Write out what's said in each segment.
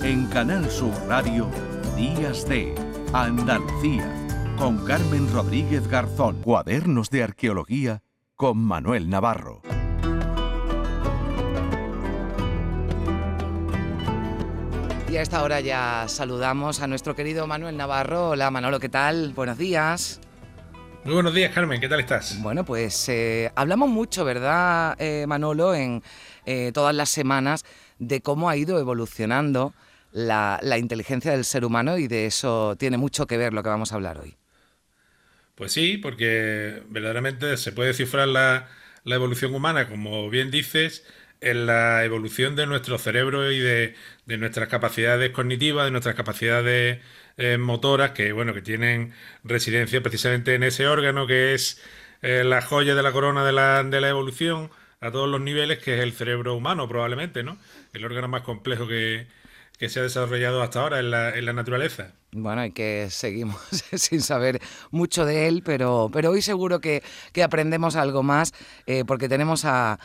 En Canal Sur Radio, Días de Andalucía, con Carmen Rodríguez Garzón. Cuadernos de Arqueología con Manuel Navarro. Y a esta hora ya saludamos a nuestro querido Manuel Navarro. Hola Manolo, ¿qué tal? Buenos días. Muy buenos días, Carmen, ¿qué tal estás? Bueno, pues eh, hablamos mucho, ¿verdad, eh, Manolo, en eh, todas las semanas de cómo ha ido evolucionando la, inteligencia del ser humano y de eso tiene mucho que ver lo que vamos a hablar hoy. Pues sí, porque verdaderamente se puede cifrar la, evolución humana, como bien dices, en la evolución de nuestro cerebro y de, nuestras capacidades cognitivas, de nuestras capacidades eh, motoras, que bueno, que tienen residencia precisamente en ese órgano que es eh, la joya de la corona de la evolución a todos los niveles, que es el cerebro humano, probablemente, ¿no? El órgano más complejo que, que se ha desarrollado hasta ahora en la, en la naturaleza. Bueno, y que seguimos sin saber mucho de él, pero, pero hoy seguro que, aprendemos algo más, eh, porque tenemos a,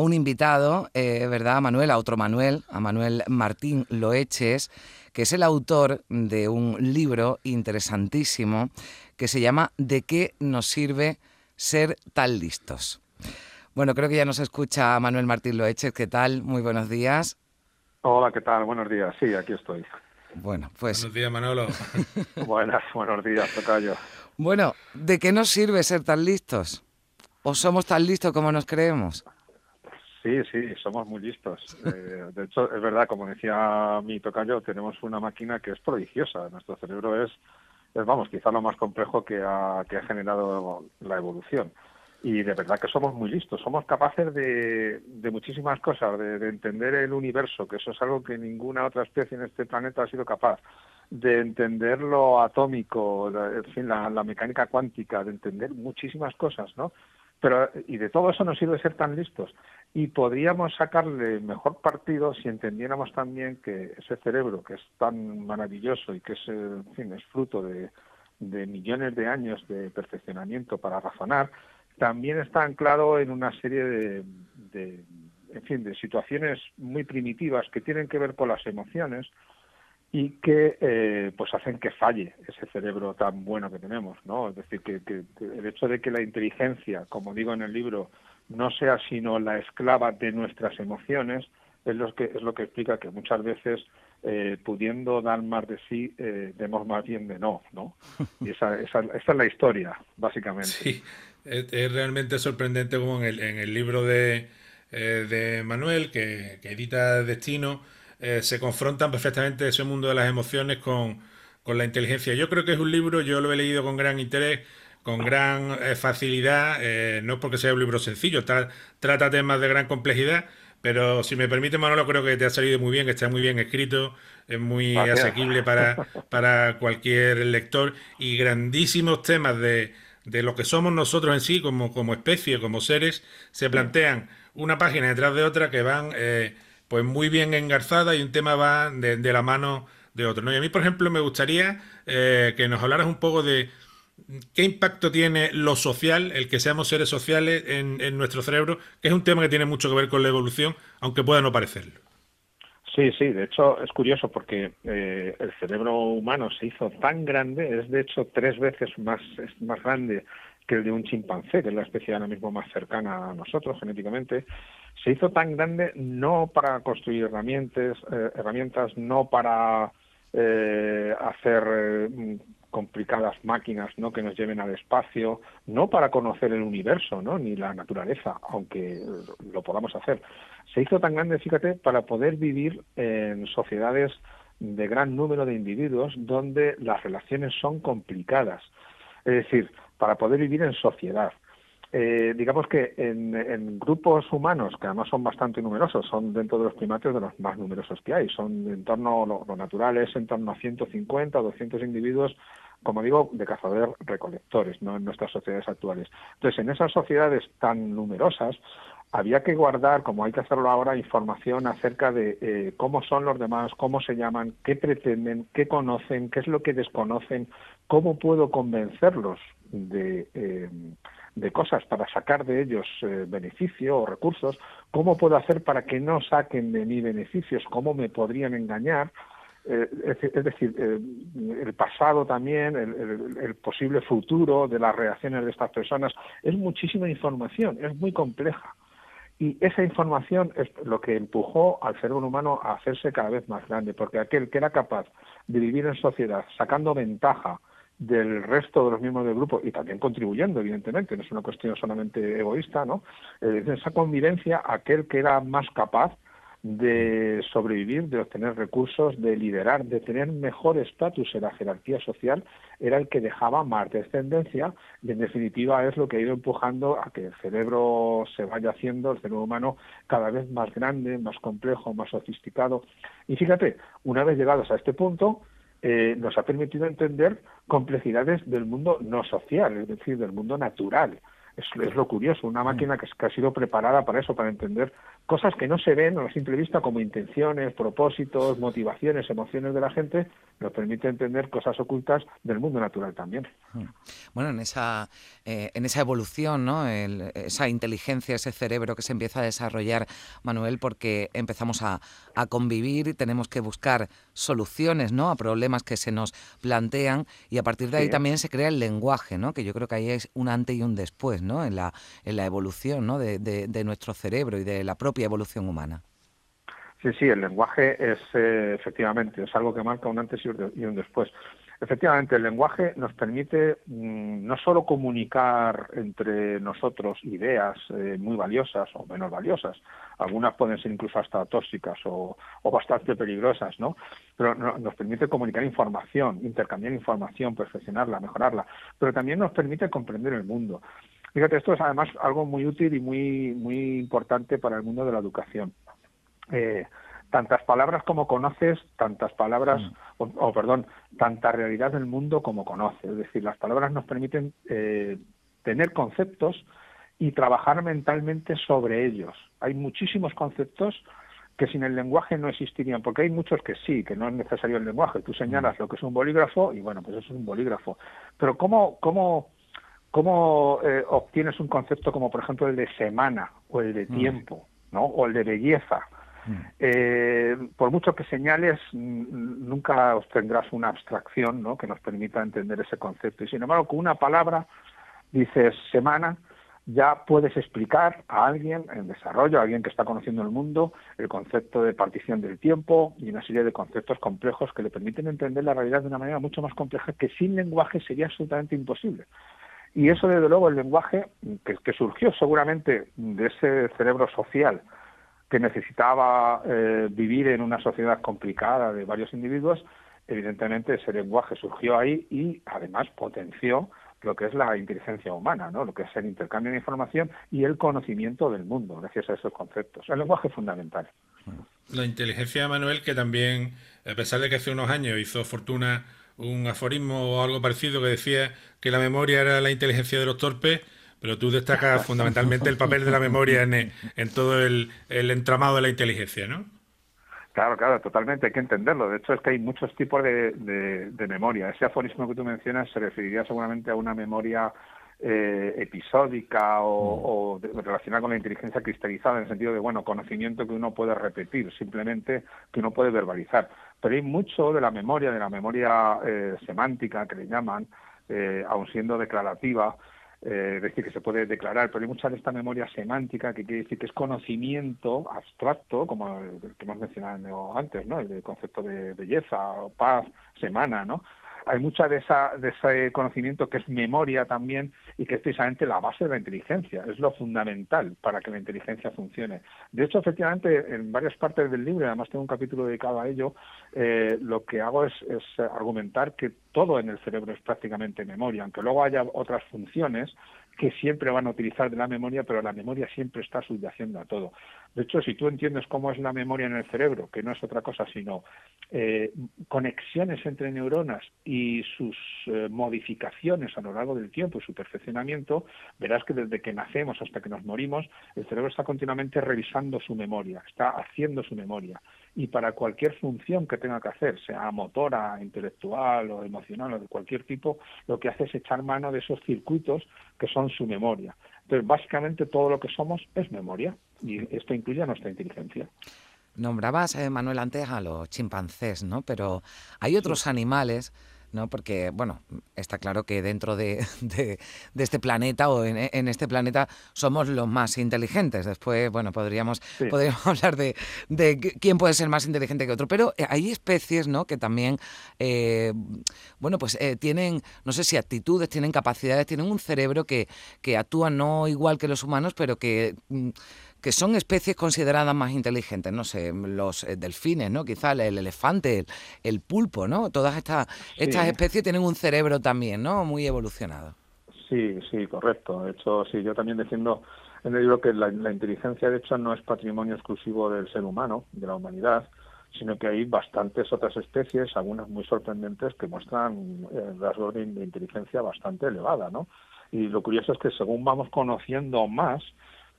un invitado, eh, ¿verdad, Manuel? A otro Manuel, a Manuel Martín Loeches, que es el autor de un libro interesantísimo que se llama ¿De qué nos sirve ser tan listos? Bueno, creo que ya nos escucha Manuel Martín Loeches. ¿Qué tal? Muy buenos días. Hola, ¿qué tal? Buenos días. Sí, aquí estoy. Bueno, pues... Buenos días, Manolo. Buenas, buenos días, Tocayo. Bueno, ¿de qué nos sirve ser tan listos? ¿O somos tan listos como nos creemos? Sí, sí, somos muy listos. Eh, de hecho, es verdad, como decía mi tocayo, tenemos una máquina que es prodigiosa. Nuestro cerebro es, es vamos, quizá lo más complejo que ha, que ha generado la evolución y de verdad que somos muy listos, somos capaces de, de muchísimas cosas, de, entender el universo, que eso es algo que ninguna otra especie en este planeta ha sido capaz, de entender lo atómico, en fin, la, mecánica cuántica, de entender muchísimas cosas, ¿no? Pero, y de todo eso nos sirve ser tan listos. Y podríamos sacarle mejor partido si entendiéramos también que ese cerebro, que es tan maravilloso y que es, en fin, es fruto de, de millones de años de perfeccionamiento para razonar, también está anclado en una serie de, en fin, de situaciones muy primitivas que tienen que ver con las emociones y que eh, pues hacen que falle ese cerebro tan bueno que tenemos, ¿no? Es decir, que, el hecho de que la inteligencia, como digo en el libro, no sea sino la esclava de nuestras emociones, es lo que es lo que explica que muchas veces eh, pudiendo dar más de sí, eh, demos más bien de no, ¿no? Y esa, esa, esa es la historia, básicamente. Sí, es, realmente sorprendente como en el, en el libro de, eh, de Manuel, que, edita Destino, eh, se confrontan perfectamente ese mundo de las emociones con, con, la inteligencia. Yo creo que es un libro, yo lo he leído con gran interés, con gran eh, facilidad, no porque sea un libro sencillo, trata temas de gran complejidad, pero si me permite, Manolo, creo que te ha salido muy bien, que está muy bien escrito, es muy asequible para, para cualquier lector y grandísimos temas de, de lo que somos nosotros en sí, como, como especie, como seres, se plantean una página detrás de otra que van eh, pues muy bien engarzadas y un tema va de, la mano de otro. ¿no? Y a mí, por ejemplo, me gustaría eh, que nos hablaras un poco de qué impacto tiene lo social, el que seamos seres sociales en, en nuestro cerebro, que es un tema que tiene mucho que ver con la evolución, aunque pueda no parecerlo. Sí, sí, de hecho es curioso porque eh, el cerebro humano se hizo tan grande, es de hecho tres veces más, más grande que el de un chimpancé, que es la especie ahora mismo más cercana a nosotros genéticamente, se hizo tan grande no para construir herramientas, eh, herramientas no para eh, hacer complicadas máquinas no que nos lleven al espacio, no para conocer el universo, ¿no? ni la naturaleza, aunque lo podamos hacer. Se hizo tan grande, fíjate, para poder vivir en sociedades de gran número de individuos donde las relaciones son complicadas. Es decir, para poder vivir en sociedad. Eh, digamos que en, grupos humanos, que además son bastante numerosos, son dentro de los primates de los más numerosos que hay, son en torno, lo, lo natural es en torno a 150 o 200 individuos como digo, de cazadores-recolectores, ¿no? En nuestras sociedades actuales. Entonces, en esas sociedades tan numerosas, había que guardar, como hay que hacerlo ahora, información acerca de eh, cómo son los demás, cómo se llaman, qué pretenden, qué conocen, qué es lo que desconocen, cómo puedo convencerlos de, eh, de cosas para sacar de ellos eh, beneficio o recursos, cómo puedo hacer para que no saquen de mí beneficios, cómo me podrían engañar, eh, es, decir, el pasado también, el, posible futuro de las reacciones de estas personas, es muchísima información, es muy compleja. Y esa información es lo que empujó al cerebro humano a hacerse cada vez más grande, porque aquel que era capaz de vivir en sociedad sacando ventaja del resto de los miembros del grupo y también contribuyendo, evidentemente, no es una cuestión solamente egoísta, ¿no? Eh, esa convivencia, aquel que era más capaz de sobrevivir, de obtener recursos, de liderar, de tener mejor estatus en la jerarquía social, era el que dejaba más descendencia y en definitiva es lo que ha ido empujando a que el cerebro se vaya haciendo, el cerebro humano cada vez más grande, más complejo, más sofisticado. Y fíjate, una vez llegados a este punto, eh, nos ha permitido entender complejidades del mundo no social, es decir, del mundo natural. Es, es, lo curioso, una máquina que, que, ha sido preparada para eso, para entender cosas que no se ven a simple vista como intenciones, propósitos, motivaciones, emociones de la gente, nos permite entender cosas ocultas del mundo natural también. Hmm. Bueno, en esa, eh, en esa evolución, ¿no? esa inteligencia, ese cerebro que se empieza a desarrollar, Manuel, porque empezamos a, a convivir y tenemos que buscar soluciones ¿no? a problemas que se nos plantean y a partir de ahí también se crea el lenguaje, ¿no? que yo creo que ahí es un antes y un después ¿no? en, la, en la evolución ¿no? de, de nuestro cerebro y de la propia evolución humana. Sí, sí, el lenguaje es eh, efectivamente, es algo que marca un antes y un después. Efectivamente, el lenguaje nos permite mm, no solo comunicar entre nosotros ideas eh, muy valiosas o menos valiosas, algunas pueden ser incluso hasta tóxicas o, bastante peligrosas, ¿no? Pero nos permite comunicar información, intercambiar información, perfeccionarla, mejorarla, pero también nos permite comprender el mundo. Fíjate, esto es además algo muy útil y muy, muy importante para el mundo de la educación. Eh, tantas palabras como conoces, tantas palabras, mm. o, perdón, tanta realidad del mundo como conoces. Es decir, las palabras nos permiten eh, tener conceptos y trabajar mentalmente sobre ellos. Hay muchísimos conceptos que sin el lenguaje no existirían, porque hay muchos que sí, que no es necesario el lenguaje. Tú señalas mm. lo que es un bolígrafo y bueno, pues eso es un bolígrafo. Pero ¿cómo, cómo, cómo eh, obtienes un concepto como por ejemplo el de semana o el de mm. tiempo, ¿no? O el de belleza eh, por mucho que señales, nunca obtendrás una abstracción ¿no? que nos permita entender ese concepto. Y sin embargo, con una palabra, dices semana, ya puedes explicar a alguien en desarrollo, a alguien que está conociendo el mundo, el concepto de partición del tiempo y una serie de conceptos complejos que le permiten entender la realidad de una manera mucho más compleja que sin lenguaje sería absolutamente imposible. Y eso, desde luego, el lenguaje, que surgió seguramente de ese cerebro social que necesitaba eh, vivir en una sociedad complicada de varios individuos, evidentemente ese lenguaje surgió ahí y además potenció lo que es la inteligencia humana, ¿no? lo que es el intercambio de información y el conocimiento del mundo, gracias a esos conceptos. El lenguaje es fundamental. La inteligencia de Manuel, que también, a pesar de que hace unos años hizo fortuna un aforismo o algo parecido que decía que la memoria era la inteligencia de los torpes, pero tú destacas fundamentalmente el papel de la memoria en, todo el, entramado de la inteligencia, ¿no? Claro, claro, totalmente, hay que entenderlo. De hecho, es que hay muchos tipos de, memoria. Ese aforismo que tú mencionas se referiría seguramente a una memoria eh, episódica o, mm. relacionada con la inteligencia cristalizada, en el sentido de, bueno, conocimiento que uno puede repetir, simplemente que uno puede verbalizar. Pero hay mucho de la memoria, de la memoria eh, semántica, que le llaman, eh, aun siendo declarativa, eh, es decir, que se puede declarar, pero hay mucha de esta memoria semántica que quiere decir que es conocimiento abstracto, como el que hemos mencionado antes, ¿no? El concepto de belleza, paz, semana, ¿no? Hay mucha de, esa, de ese conocimiento que es memoria también y que es precisamente la base de la inteligencia, es lo fundamental para que la inteligencia funcione. De hecho, efectivamente, en varias partes del libro, además tengo un capítulo dedicado a ello, eh, lo que hago es, es argumentar que todo en el cerebro es prácticamente memoria, aunque luego haya otras funciones que siempre van a utilizar de la memoria, pero la memoria siempre está subyaciendo a todo. De hecho, si tú entiendes cómo es la memoria en el cerebro, que no es otra cosa sino eh, conexiones entre neuronas y sus eh, modificaciones a lo largo del tiempo y su perfeccionamiento, verás que desde que nacemos hasta que nos morimos, el cerebro está continuamente revisando su memoria, está haciendo su memoria. Y para cualquier función que tenga que hacer, sea motora, intelectual o emocional o de cualquier tipo, lo que hace es echar mano de esos circuitos que son su memoria. Entonces, básicamente todo lo que somos es memoria y esto incluye a nuestra inteligencia. Nombrabas, eh, Manuel, antes a los chimpancés, ¿no? Pero hay otros animales ¿no? Porque, bueno, está claro que dentro de, este planeta o en, este planeta somos los más inteligentes. Después, bueno, podríamos, podríamos hablar de, quién puede ser más inteligente que otro. Pero eh, hay especies, ¿no? Que también, eh, bueno, pues eh, tienen, no sé si actitudes, tienen capacidades, tienen un cerebro que, que actúa no igual que los humanos, pero que mm, que son especies consideradas más inteligentes, no sé, los eh, delfines, ¿no? Quizá el, elefante, el, pulpo, ¿no? Todas estas, estas especies tienen un cerebro también, ¿no? Muy evolucionado. Sí, sí, correcto. De hecho, sí, yo también defiendo en el libro que la, inteligencia, de hecho, no es patrimonio exclusivo del ser humano, de la humanidad, sino que hay bastantes otras especies, algunas muy sorprendentes, que muestran eh, rasgos de, de inteligencia bastante elevada, ¿no? Y lo curioso es que según vamos conociendo más,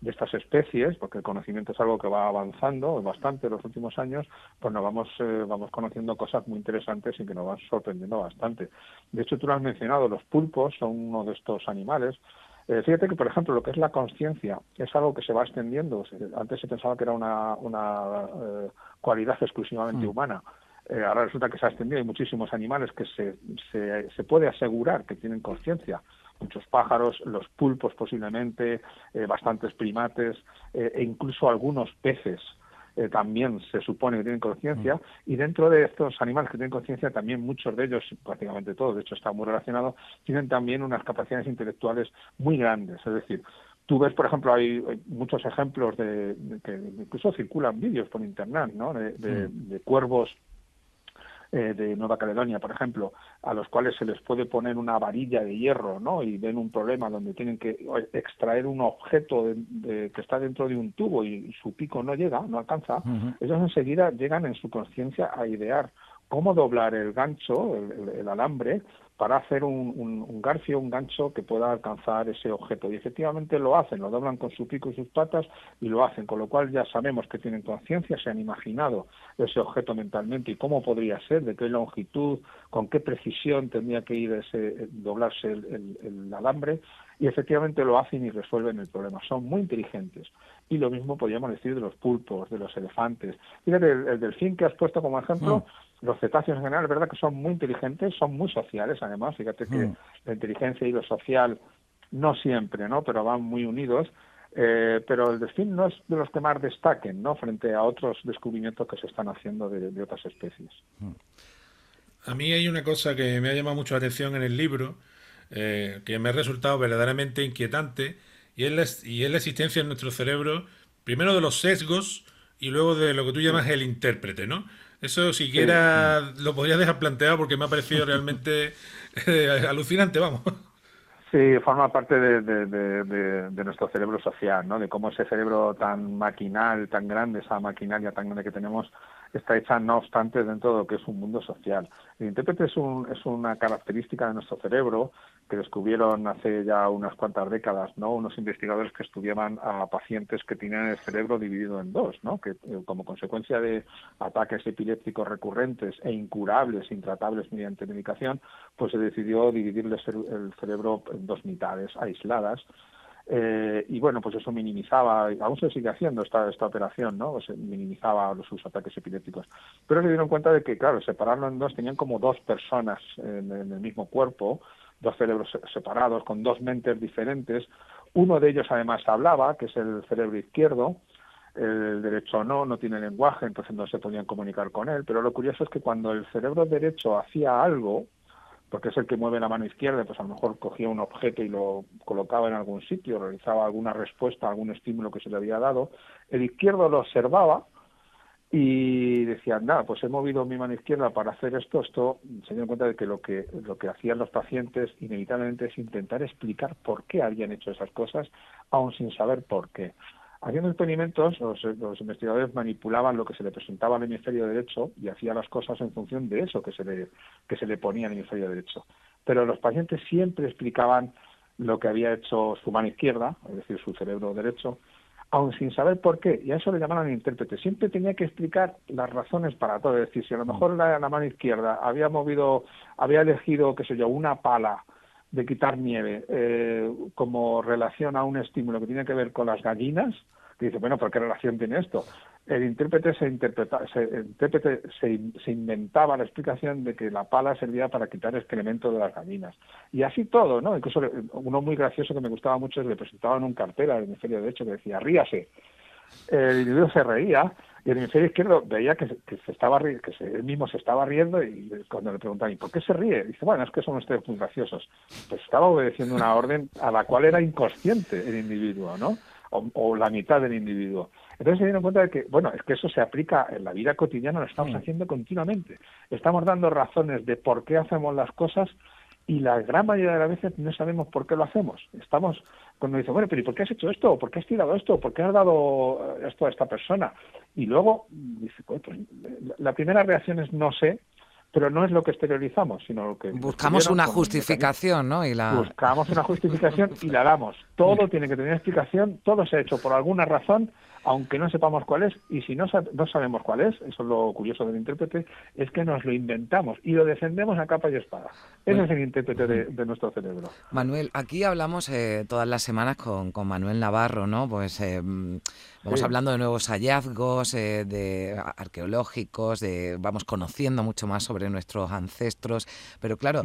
de estas especies, porque el conocimiento es algo que va avanzando bastante en los últimos años, pues nos vamos, eh, vamos conociendo cosas muy interesantes y que nos van sorprendiendo bastante. De hecho, tú lo has mencionado, los pulpos son uno de estos animales. Eh, fíjate que, por ejemplo, lo que es la conciencia es algo que se va extendiendo. Antes se pensaba que era una, una eh, cualidad exclusivamente mm. humana. Ahora resulta que se ha extendido. Hay muchísimos animales que se, se, se puede asegurar que tienen conciencia muchos pájaros, los pulpos posiblemente, eh, bastantes primates eh, e incluso algunos peces. Eh, también se supone que tienen conciencia, mm. y dentro de estos animales que tienen conciencia, también muchos de ellos, prácticamente todos, de hecho está muy relacionado, tienen también unas capacidades intelectuales muy grandes. Es decir, tú ves, por ejemplo, hay, muchos ejemplos de, que incluso circulan vídeos por internet, ¿no? de mm. cuervos eh, de Nueva Caledonia, por ejemplo, a los cuales se les puede poner una varilla de hierro, ¿no? Y ven un problema donde tienen que extraer un objeto de, que está dentro de un tubo y, su pico no llega, no alcanza, ellos enseguida llegan en su conciencia a idear cómo doblar el gancho, el, alambre, para hacer un, un, garfio, un gancho que pueda alcanzar ese objeto. Y efectivamente lo hacen, lo doblan con su pico y sus patas y lo hacen, con lo cual ya sabemos que tienen conciencia, se han imaginado ese objeto mentalmente y cómo podría ser, de qué longitud, con qué precisión tendría que ir ese, doblarse el, alambre y efectivamente lo hacen y resuelven el problema. Son muy inteligentes. Y lo mismo podríamos decir de los pulpos, de los elefantes. Fíjate, el, delfín que has puesto como ejemplo, mm. Los cetáceos en general, es verdad que son muy inteligentes, son muy sociales además. Fíjate que mm. la inteligencia y lo social no siempre, ¿no? Pero van muy unidos. Eh, pero el delfín no es de los que más destaquen, ¿no? Frente a otros descubrimientos que se están haciendo de, otras especies. Mm. A mí hay una cosa que me ha llamado mucho la atención en el libro, eh, que me ha resultado verdaderamente inquietante, y es, la, y es la existencia en nuestro cerebro, primero de los sesgos y luego de lo que tú llamas el intérprete, ¿no? Eso siquiera lo podrías dejar planteado porque me ha parecido realmente eh, alucinante, vamos. Sí, forma parte de, de, nuestro cerebro social, ¿no? De cómo ese cerebro tan maquinal, tan grande, esa maquinaria tan grande que tenemos, está hecha, no obstante, dentro de lo que es un mundo social. El intérprete es, un, es una característica de nuestro cerebro que descubrieron hace ya unas cuantas décadas, ¿no? Unos investigadores que estudiaban a pacientes que tenían el cerebro dividido en dos, ¿no? Que eh, como consecuencia de ataques epilépticos recurrentes e incurables, intratables mediante medicación, pues se decidió dividirles el cerebro en dos mitades aisladas eh, y bueno, pues eso minimizaba, aún se sigue haciendo esta, esta operación, ¿no? Pues minimizaba los, sus ataques epilépticos. Pero se dieron cuenta de que, claro, separarlo en dos, tenían como dos personas en, el mismo cuerpo, dos cerebros separados, con dos mentes diferentes. Uno de ellos además hablaba, que es el cerebro izquierdo, el derecho no, no tiene lenguaje, entonces no se podían comunicar con él. Pero lo curioso es que cuando el cerebro derecho hacía algo, porque es el que mueve la mano izquierda, pues a lo mejor cogía un objeto y lo colocaba en algún sitio, realizaba alguna respuesta algún estímulo que se le había dado, el izquierdo lo observaba y decía, nada, pues he movido mi mano izquierda para hacer esto, esto se dio cuenta de que lo que lo que hacían los pacientes inevitablemente es intentar explicar por qué habían hecho esas cosas, aún sin saber por qué. Haciendo experimentos, los, investigadores manipulaban lo que se le presentaba al hemisferio derecho y hacían las cosas en función de eso que se le, que se le ponía al hemisferio derecho. Pero los pacientes siempre explicaban lo que había hecho su mano izquierda, es decir, su cerebro derecho, aun sin saber por qué, y a eso le llamaban intérprete. Siempre tenía que explicar las razones para todo. Es decir, si a lo mejor la, la mano izquierda había movido, había elegido, qué sé yo, una pala de quitar nieve eh, como relación a un estímulo que tiene que ver con las gallinas, que dice, bueno, ¿por qué relación tiene esto? el intérprete se, interpreta, se, inventaba la explicación de que la pala servía para quitar excremento de las gallinas. Y así todo, ¿no? Incluso uno muy gracioso que me gustaba mucho es que le presentaban un cartel al hemisferio derecho que decía, ríase. El individuo se reía y el hemisferio izquierdo veía que, se estaba que él mismo se estaba riendo y cuando le preguntan ¿y por qué se ríe? Dice, bueno, es que son ustedes muy graciosos. Pues estaba obedeciendo una orden a la cual era inconsciente el individuo, ¿no? O, la mitad del individuo. Entonces se dieron cuenta de que, bueno, es que eso se aplica en la vida cotidiana, lo estamos haciendo continuamente. Estamos dando razones de por qué hacemos las cosas y la gran mayoría de las veces no sabemos por qué lo hacemos. Estamos, cuando dice, bueno, pero ¿y por qué has hecho esto? ¿Por qué has tirado esto? ¿Por qué has dado esto a esta persona? Y luego dice, pues la primera reacción es no sé, pero no es lo que exteriorizamos, sino lo que... Buscamos una justificación, ¿no? Y la... Buscamos una justificación y la damos. Todo tiene que tener explicación, todo se ha hecho por alguna razón aunque no sepamos cuál es, y si no, no sabemos cuál es, eso es lo curioso del intérprete, es que nos lo inventamos y lo defendemos a capa y espada. Ese es el intérprete de, nuestro cerebro. Manuel, aquí hablamos eh, todas las semanas con, con, Manuel Navarro, ¿no? Pues eh, vamos hablando de nuevos hallazgos, eh, de arqueológicos, de vamos conociendo mucho más sobre nuestros ancestros, pero claro,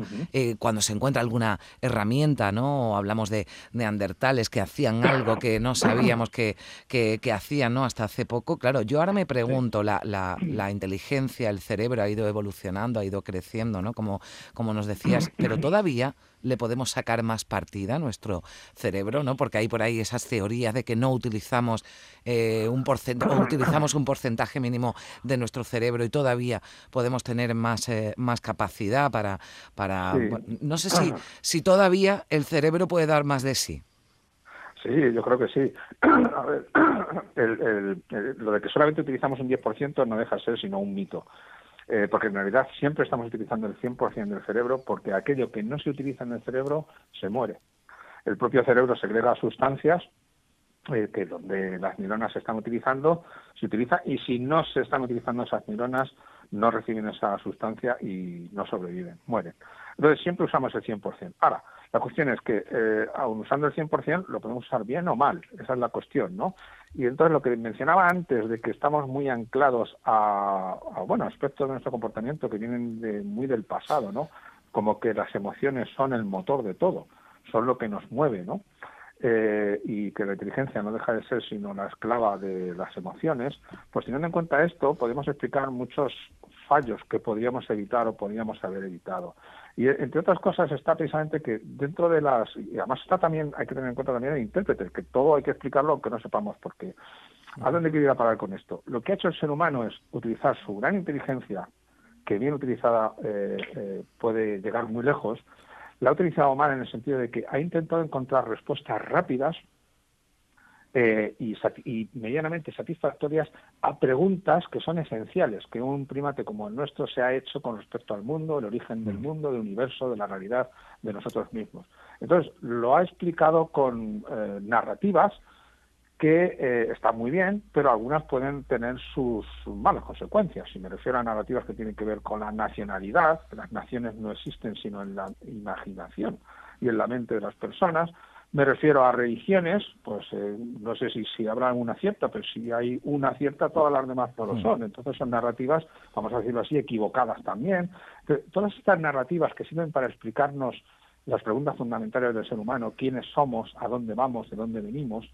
cuando se encuentra alguna herramienta, ¿no? hablamos de neandertales que hacían algo que no sabíamos que, que, que hacían ¿no? Hasta hace poco. Claro, yo ahora me pregunto, la, la, inteligencia, el cerebro ha ido evolucionando, ha ido creciendo, ¿no? Como, como nos decías, pero todavía le podemos sacar más partida a nuestro cerebro, ¿no? Porque hay por ahí esas teorías de que no utilizamos eh, un porcentaje, utilizamos un porcentaje mínimo de nuestro cerebro y todavía podemos tener más, eh, más capacidad para, para no sé si, si todavía el cerebro puede dar más de sí. Sí, yo creo que sí. A ver, lo de que solamente utilizamos un 10% no deja de ser sino un mito. Eh, porque en realidad siempre estamos utilizando el 100% del cerebro porque aquello que no se utiliza en el cerebro se muere. El propio cerebro segrega sustancias eh, que donde las neuronas se están utilizando, se utiliza y si no se están utilizando esas neuronas, no reciben esa sustancia y no sobreviven, mueren. Entonces siempre usamos el 100%. Ahora, la cuestión es que, eh, aun usando el 100%, lo podemos usar bien o mal. Esa es la cuestión, ¿no? Y entonces lo que mencionaba antes de que estamos muy anclados a, bueno, aspectos de nuestro comportamiento que vienen de, muy del pasado, ¿no? Como que las emociones son el motor de todo, son lo que nos mueve, ¿no? Eh, y que la inteligencia no deja de ser sino la esclava de las emociones, pues teniendo en cuenta esto, podemos explicar muchos fallos que podríamos evitar o podríamos haber evitado. Y entre otras cosas está precisamente que dentro de las, y además está también, hay que tener en cuenta también el intérprete, que todo hay que explicarlo aunque no sepamos por qué. ¿A dónde quiero ir a parar con esto? Lo que ha hecho el ser humano es utilizar su gran inteligencia, que bien utilizada eh, eh, puede llegar muy lejos, la ha utilizado mal en el sentido de que ha intentado encontrar respuestas rápidas eh, y, medianamente satisfactorias a preguntas que son esenciales, que un primate como el nuestro se ha hecho con respecto al mundo, el origen del mm. mundo, del universo, de la realidad de nosotros mismos. Entonces, lo ha explicado con eh, narrativas que eh, están muy bien, pero algunas pueden tener sus, malas consecuencias. Si me refiero a narrativas que tienen que ver con la nacionalidad, las naciones no existen sino en la imaginación y en la mente de las personas, me refiero a religiones, pues eh, no sé si, si habrá una cierta, pero si hay una cierta, todas las demás no lo mm. son. Entonces son narrativas, vamos a decirlo así, equivocadas también. todas estas narrativas que sirven para explicarnos las preguntas fundamentales del ser humano, quiénes somos, a dónde vamos, de dónde venimos,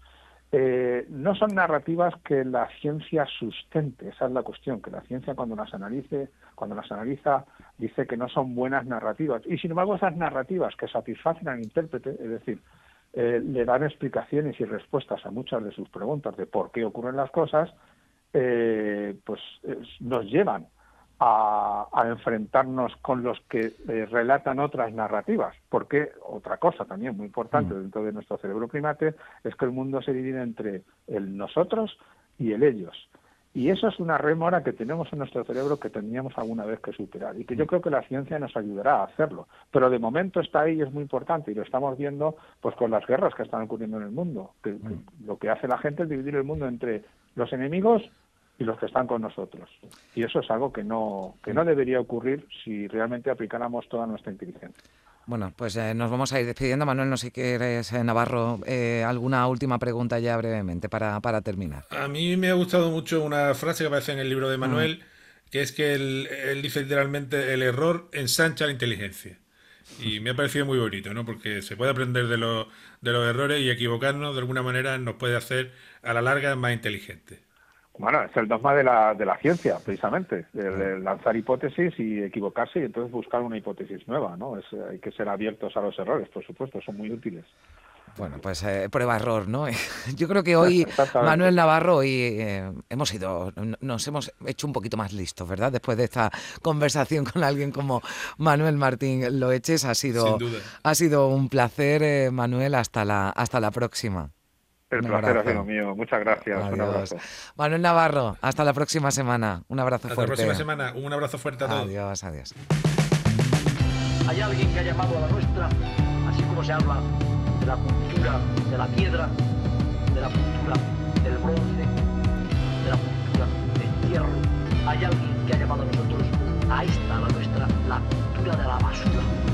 eh, no son narrativas que la ciencia sustente, esa es la cuestión, que la ciencia cuando las analice, cuando las analiza, dice que no son buenas narrativas. Y sin embargo, esas narrativas que satisfacen al intérprete, es decir, eh, le dan explicaciones y respuestas a muchas de sus preguntas de por qué ocurren las cosas, eh, pues nos llevan a, enfrentarnos con los que eh, relatan otras narrativas. Porque otra cosa también muy importante mm. dentro de nuestro cerebro primate es que el mundo se divide entre el nosotros y el ellos. Y eso es una rémora que tenemos en nuestro cerebro que teníamos alguna vez que superar y que yo creo que la ciencia nos ayudará a hacerlo. Pero de momento está ahí y es muy importante y lo estamos viendo pues con las guerras que están ocurriendo en el mundo. Que, mm. lo que hace la gente es dividir el mundo entre los enemigos y los que están con nosotros. Y eso es algo que no, que no debería ocurrir si realmente aplicáramos toda nuestra inteligencia. Bueno, pues eh, nos vamos a ir despidiendo. Manuel, no sé si quieres, eh, Navarro, eh, alguna última pregunta ya brevemente para, para, terminar. A mí me ha gustado mucho una frase que aparece en el libro de Manuel, mm. que es que él, él, dice literalmente, el error ensancha la inteligencia. Y me ha parecido muy bonito, ¿no? Porque se puede aprender de, los, de los errores y equivocarnos de alguna manera nos puede hacer a la larga más inteligentes. Bueno, es el dogma de la, de la ciencia, precisamente, de, lanzar hipótesis y equivocarse y entonces buscar una hipótesis nueva, ¿no? Es, hay que ser abiertos a los errores, por supuesto, son muy útiles. Bueno, pues eh, prueba-error, ¿no? Yo creo que hoy, Manuel Navarro, hoy eh, hemos ido, nos hemos hecho un poquito más listos, ¿verdad? Después de esta conversación con alguien como Manuel Martín Loeches, ha sido, ha sido un placer, eh, Manuel, hasta la, hasta la próxima. El placer ha sido mío. Muchas gracias. Un abrazo. Manuel Navarro, hasta la próxima semana. Un abrazo fuerte. Hasta la próxima semana. Un abrazo fuerte a todos. Adiós, adiós. Hay alguien que ha llamado a la nuestra, así como se habla de la cultura de la piedra, de la cultura del bronce, de la cultura del hierro. Hay alguien que ha llamado a nosotros, a esta, la nuestra, la cultura de la basura